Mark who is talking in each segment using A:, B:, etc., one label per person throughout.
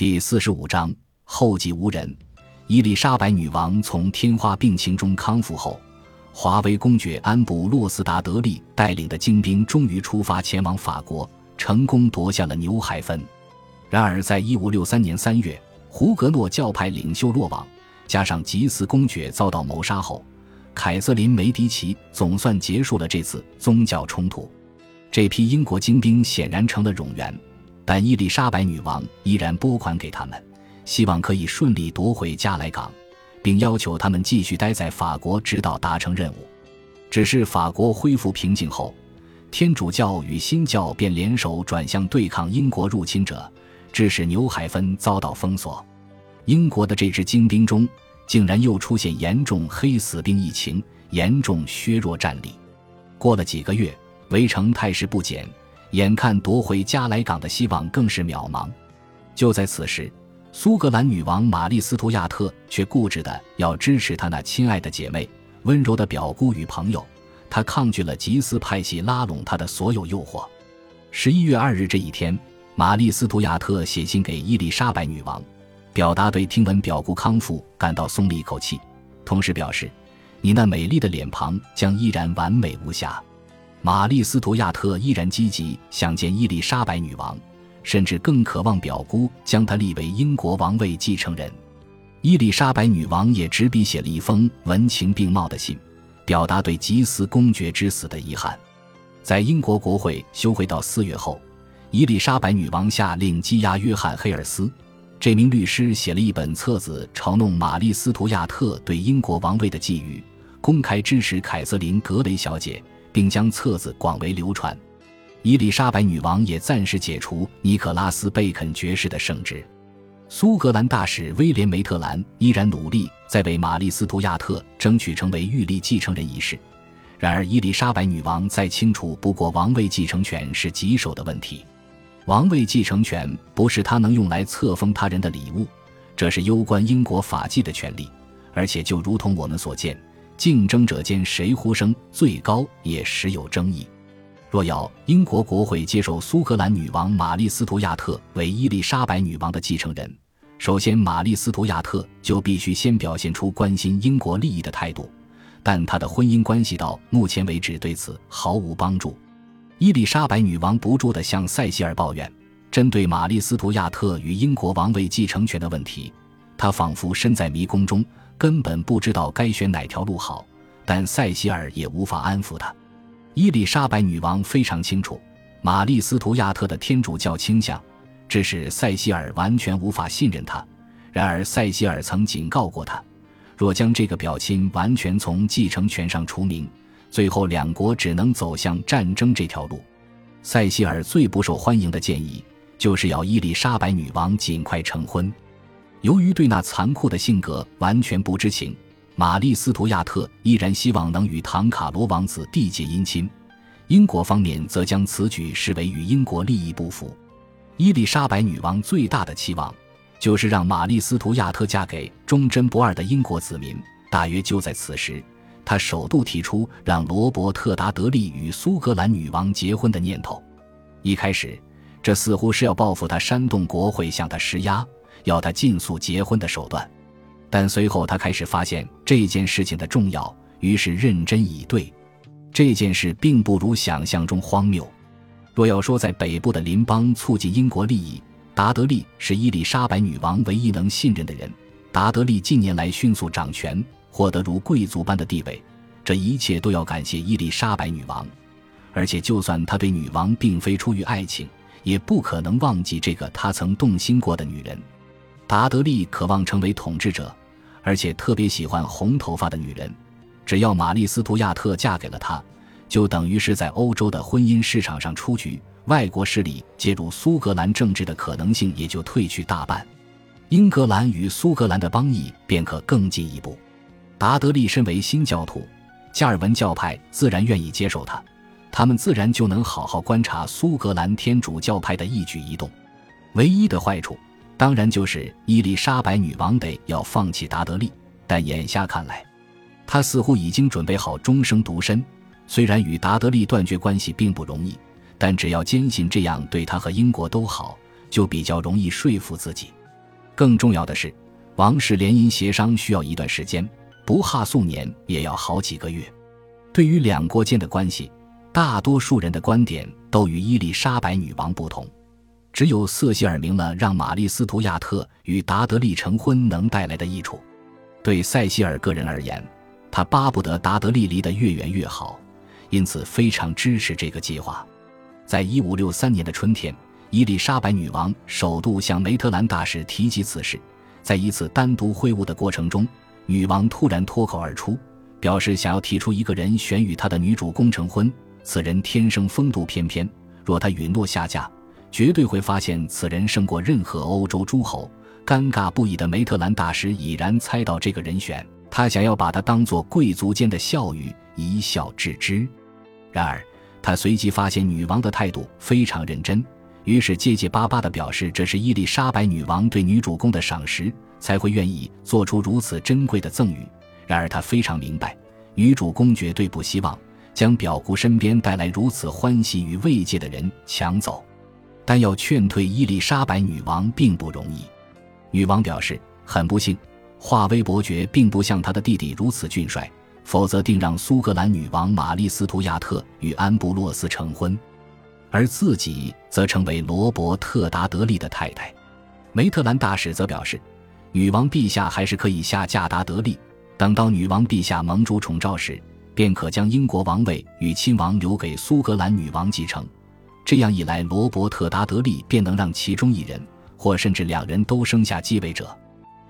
A: 第四十五章后继无人。伊丽莎白女王从天花病情中康复后，华威公爵安布洛斯达德利带领的精兵终于出发前往法国，成功夺下了纽海芬。然而，在一五六三年三月，胡格诺教派领袖落网，加上吉斯公爵遭到谋杀后，凯瑟琳·梅迪奇总算结束了这次宗教冲突。这批英国精兵显然成了冗员。但伊丽莎白女王依然拨款给他们，希望可以顺利夺回加莱港，并要求他们继续待在法国，直到达成任务。只是法国恢复平静后，天主教与新教便联手转向对抗英国入侵者，致使纽海芬遭到封锁。英国的这支精兵中，竟然又出现严重黑死病疫情，严重削弱战力。过了几个月，围城态势不减。眼看夺回加莱港的希望更是渺茫，就在此时，苏格兰女王玛丽·斯图亚特却固执的要支持她那亲爱的姐妹、温柔的表姑与朋友。她抗拒了吉斯派系拉拢她的所有诱惑。十一月二日这一天，玛丽·斯图亚特写信给伊丽莎白女王，表达对听闻表姑康复感到松了一口气，同时表示：“你那美丽的脸庞将依然完美无瑕。”玛丽·斯图亚特依然积极想见伊丽莎白女王，甚至更渴望表姑将她立为英国王位继承人。伊丽莎白女王也执笔写了一封文情并茂的信，表达对吉斯公爵之死的遗憾。在英国国会休会到四月后，伊丽莎白女王下令羁押约翰·黑尔斯。这名律师写了一本册子，嘲弄玛丽·斯图亚特对英国王位的觊觎，公开支持凯瑟琳·格雷小姐。并将册子广为流传。伊丽莎白女王也暂时解除尼可拉斯·贝肯爵士的圣职。苏格兰大使威廉·梅特兰依然努力在为玛丽·斯图亚特争取成为玉立继承人一事。然而，伊丽莎白女王再清楚不过，王位继承权是棘手的问题。王位继承权不是她能用来册封他人的礼物，这是攸关英国法纪的权利。而且，就如同我们所见。竞争者间谁呼声最高也时有争议。若要英国国会接受苏格兰女王玛丽·斯图亚特为伊丽莎白女王的继承人，首先玛丽·斯图亚特就必须先表现出关心英国利益的态度。但她的婚姻关系到目前为止对此毫无帮助。伊丽莎白女王不住地向塞西尔抱怨，针对玛丽·斯图亚特与英国王位继承权的问题，她仿佛身在迷宫中。根本不知道该选哪条路好，但塞西尔也无法安抚他。伊丽莎白女王非常清楚玛丽·斯图亚特的天主教倾向，致使塞西尔完全无法信任他。然而，塞西尔曾警告过他，若将这个表亲完全从继承权上除名，最后两国只能走向战争这条路。塞西尔最不受欢迎的建议，就是要伊丽莎白女王尽快成婚。由于对那残酷的性格完全不知情，玛丽·斯图亚特依然希望能与唐卡罗王子缔结姻亲。英国方面则将此举视为与英国利益不符。伊丽莎白女王最大的期望，就是让玛丽·斯图亚特嫁给忠贞不二的英国子民。大约就在此时，她首度提出让罗伯特·达德利与苏格兰女王结婚的念头。一开始，这似乎是要报复她煽动国会向她施压。要他尽速结婚的手段，但随后他开始发现这件事情的重要，于是认真以对。这件事并不如想象中荒谬。若要说在北部的邻邦促进英国利益，达德利是伊丽莎白女王唯一能信任的人。达德利近年来迅速掌权，获得如贵族般的地位，这一切都要感谢伊丽莎白女王。而且，就算他对女王并非出于爱情，也不可能忘记这个他曾动心过的女人。达德利渴望成为统治者，而且特别喜欢红头发的女人。只要玛丽·斯图亚特嫁给了他，就等于是在欧洲的婚姻市场上出局，外国势力介入苏格兰政治的可能性也就退去大半，英格兰与苏格兰的邦谊便可更进一步。达德利身为新教徒，加尔文教派自然愿意接受他，他们自然就能好好观察苏格兰天主教派的一举一动。唯一的坏处。当然，就是伊丽莎白女王得要放弃达德利，但眼下看来，她似乎已经准备好终生独身。虽然与达德利断绝关系并不容易，但只要坚信这样对她和英国都好，就比较容易说服自己。更重要的是，王室联姻协商需要一段时间，不哈数年也要好几个月。对于两国间的关系，大多数人的观点都与伊丽莎白女王不同。只有瑟西尔明了让玛丽斯图亚特与达德利成婚能带来的益处。对塞西尔个人而言，他巴不得达德利离得越远越好，因此非常支持这个计划。在一五六三年的春天，伊丽莎白女王首度向梅特兰大使提及此事。在一次单独会晤的过程中，女王突然脱口而出，表示想要提出一个人选与她的女主公成婚。此人天生风度翩翩，若她允诺下嫁，绝对会发现此人胜过任何欧洲诸侯。尴尬不已的梅特兰大师已然猜到这个人选，他想要把他当作贵族间的笑语，一笑置之。然而，他随即发现女王的态度非常认真，于是结结巴巴地表示这是伊丽莎白女王对女主公的赏识，才会愿意做出如此珍贵的赠与。然而，他非常明白，女主公绝对不希望将表姑身边带来如此欢喜与慰藉的人抢走，但要劝退伊丽莎白女王并不容易。女王表示很不幸，华威伯爵并不像他的弟弟如此俊帅，否则定让苏格兰女王玛丽斯图亚特与安布洛斯成婚，而自己则成为罗伯特达德利的太太。梅特兰大使则表示，女王陛下还是可以下嫁达德利，等到女王陛下盟主宠召时，便可将英国王位与亲王留给苏格兰女王继承。这样一来，罗伯特达德利便能让其中一人。或甚至两人都生下继位者，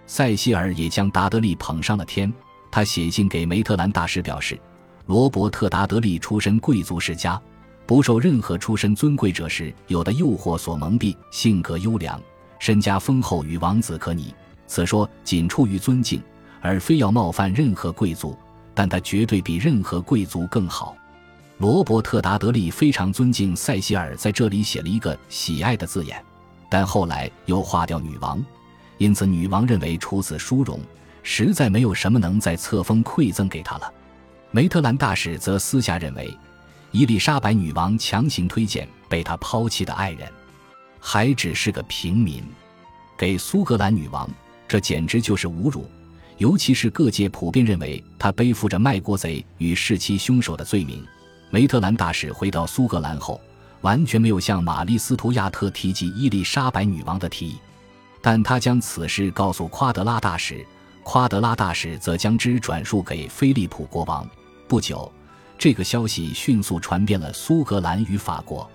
A: 塞西尔也将达德利捧上了天。他写信给梅特兰大师表示，罗伯特达德利出身贵族世家，不受任何出身尊贵者时有的诱惑所蒙蔽，性格优良，身家丰厚，与王子可拟。此说仅出于尊敬，而非要冒犯任何贵族。但他绝对比任何贵族更好。罗伯特达德利非常尊敬塞西尔，在这里写了一个喜爱的字眼。但后来又划掉女王，因此女王认为除此殊荣，实在没有什么能在册封馈赠给她了。梅特兰大使则私下认为，伊丽莎白女王强行推荐被他抛弃的爱人，还只是个平民，给苏格兰女王，这简直就是侮辱。尤其是各界普遍认为他背负着卖国贼与弑妻凶手的罪名。梅特兰大使回到苏格兰后。完全没有向玛丽斯图亚特提及伊丽莎白女王的提议，但他将此事告诉夸德拉大使，夸德拉大使则将之转述给菲利普国王。不久，这个消息迅速传遍了苏格兰与法国，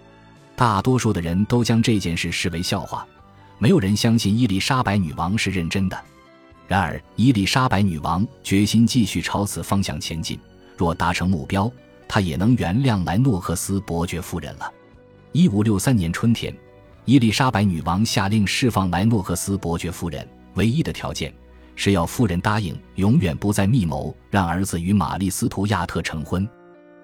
A: 大多数的人都将这件事视为笑话，没有人相信伊丽莎白女王是认真的。然而，伊丽莎白女王决心继续朝此方向前进，若达成目标，他也能原谅莱诺克斯伯爵夫人了。一五六三年春天，伊丽莎白女王下令释放莱诺克斯伯爵夫人，唯一的条件是要夫人答应永远不再密谋让儿子与玛丽斯图亚特成婚。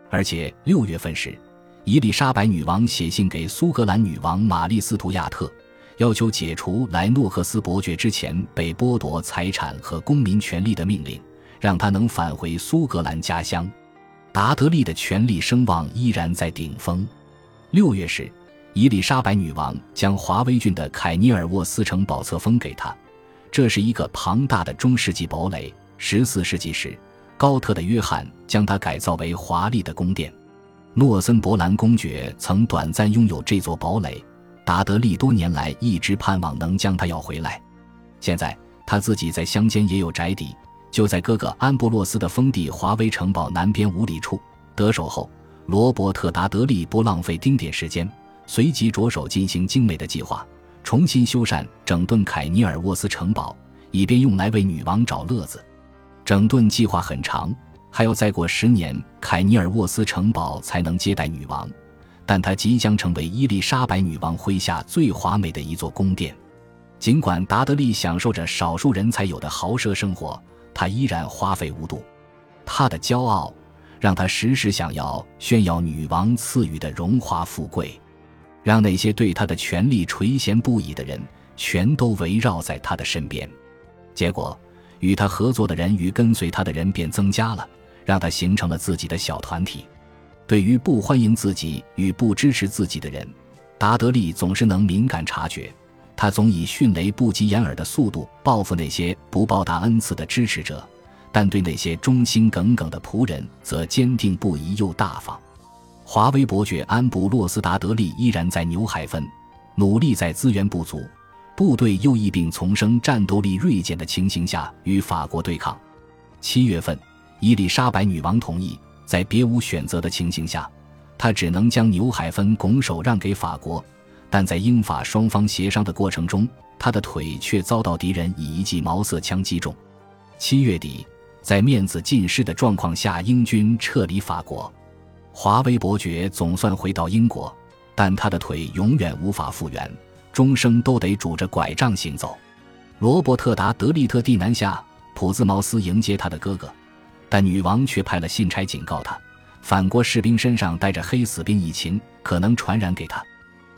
A: 而且六月份时，伊丽莎白女王写信给苏格兰女王玛丽斯图亚特，要求解除莱诺克斯伯爵之前被剥夺财产和公民权利的命令，让他能返回苏格兰家乡。达德利的权力声望依然在顶峰。六月时，伊丽莎白女王将华威郡的凯尼尔沃斯城堡册封给他。这是一个庞大的中世纪堡垒。十四世纪时，高特的约翰将它改造为华丽的宫殿。诺森伯兰公爵曾短暂拥有这座堡垒。达德利多年来一直盼望能将它要回来。现在他自己在乡间也有宅邸，就在哥哥安布洛斯的封地华威城堡南边五里处。得手后。罗伯特·达德利不浪费丁点时间，随即着手进行精美的计划，重新修缮、整顿凯尼尔沃斯城堡，以便用来为女王找乐子。整顿计划很长，还要再过十年，凯尼尔沃斯城堡才能接待女王。但它即将成为伊丽莎白女王麾下最华美的一座宫殿。尽管达德利享受着少数人才有的豪奢生活，他依然花费无度。他的骄傲。让他时时想要炫耀女王赐予的荣华富贵，让那些对他的权力垂涎不已的人全都围绕在他的身边。结果，与他合作的人与跟随他的人便增加了，让他形成了自己的小团体。对于不欢迎自己与不支持自己的人，达德利总是能敏感察觉。他总以迅雷不及掩耳的速度报复那些不报答恩赐的支持者，但对那些忠心耿耿的仆人则坚定不移又大方。华威伯爵安布洛斯达德利依然在纽海芬，努力在资源不足、部队又一并丛生、战斗力锐减的情形下与法国对抗。七月份，伊丽莎白女王同意，在别无选择的情形下，她只能将纽海芬拱手让给法国。但在英法双方协商的过程中，他的腿却遭到敌人以一记毛瑟枪击中。七月底，在面子尽失的状况下，英军撤离法国。华威伯爵总算回到英国，但他的腿永远无法复原，终生都得拄着拐杖行走。罗伯特·达德利特地南下普兹茅斯迎接他的哥哥，但女王却派了信差警告他，反国士兵身上带着黑死病疫情，可能传染给他。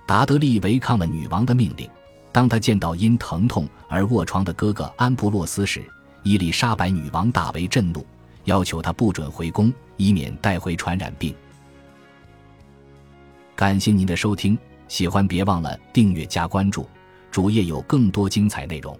A: 达德利违抗了女王的命令。当他见到因疼痛而卧床的哥哥安布洛斯时，伊丽莎白女王大为震怒，要求他不准回宫，以免带回传染病。感谢您的收听，喜欢别忘了订阅加关注，主页有更多精彩内容。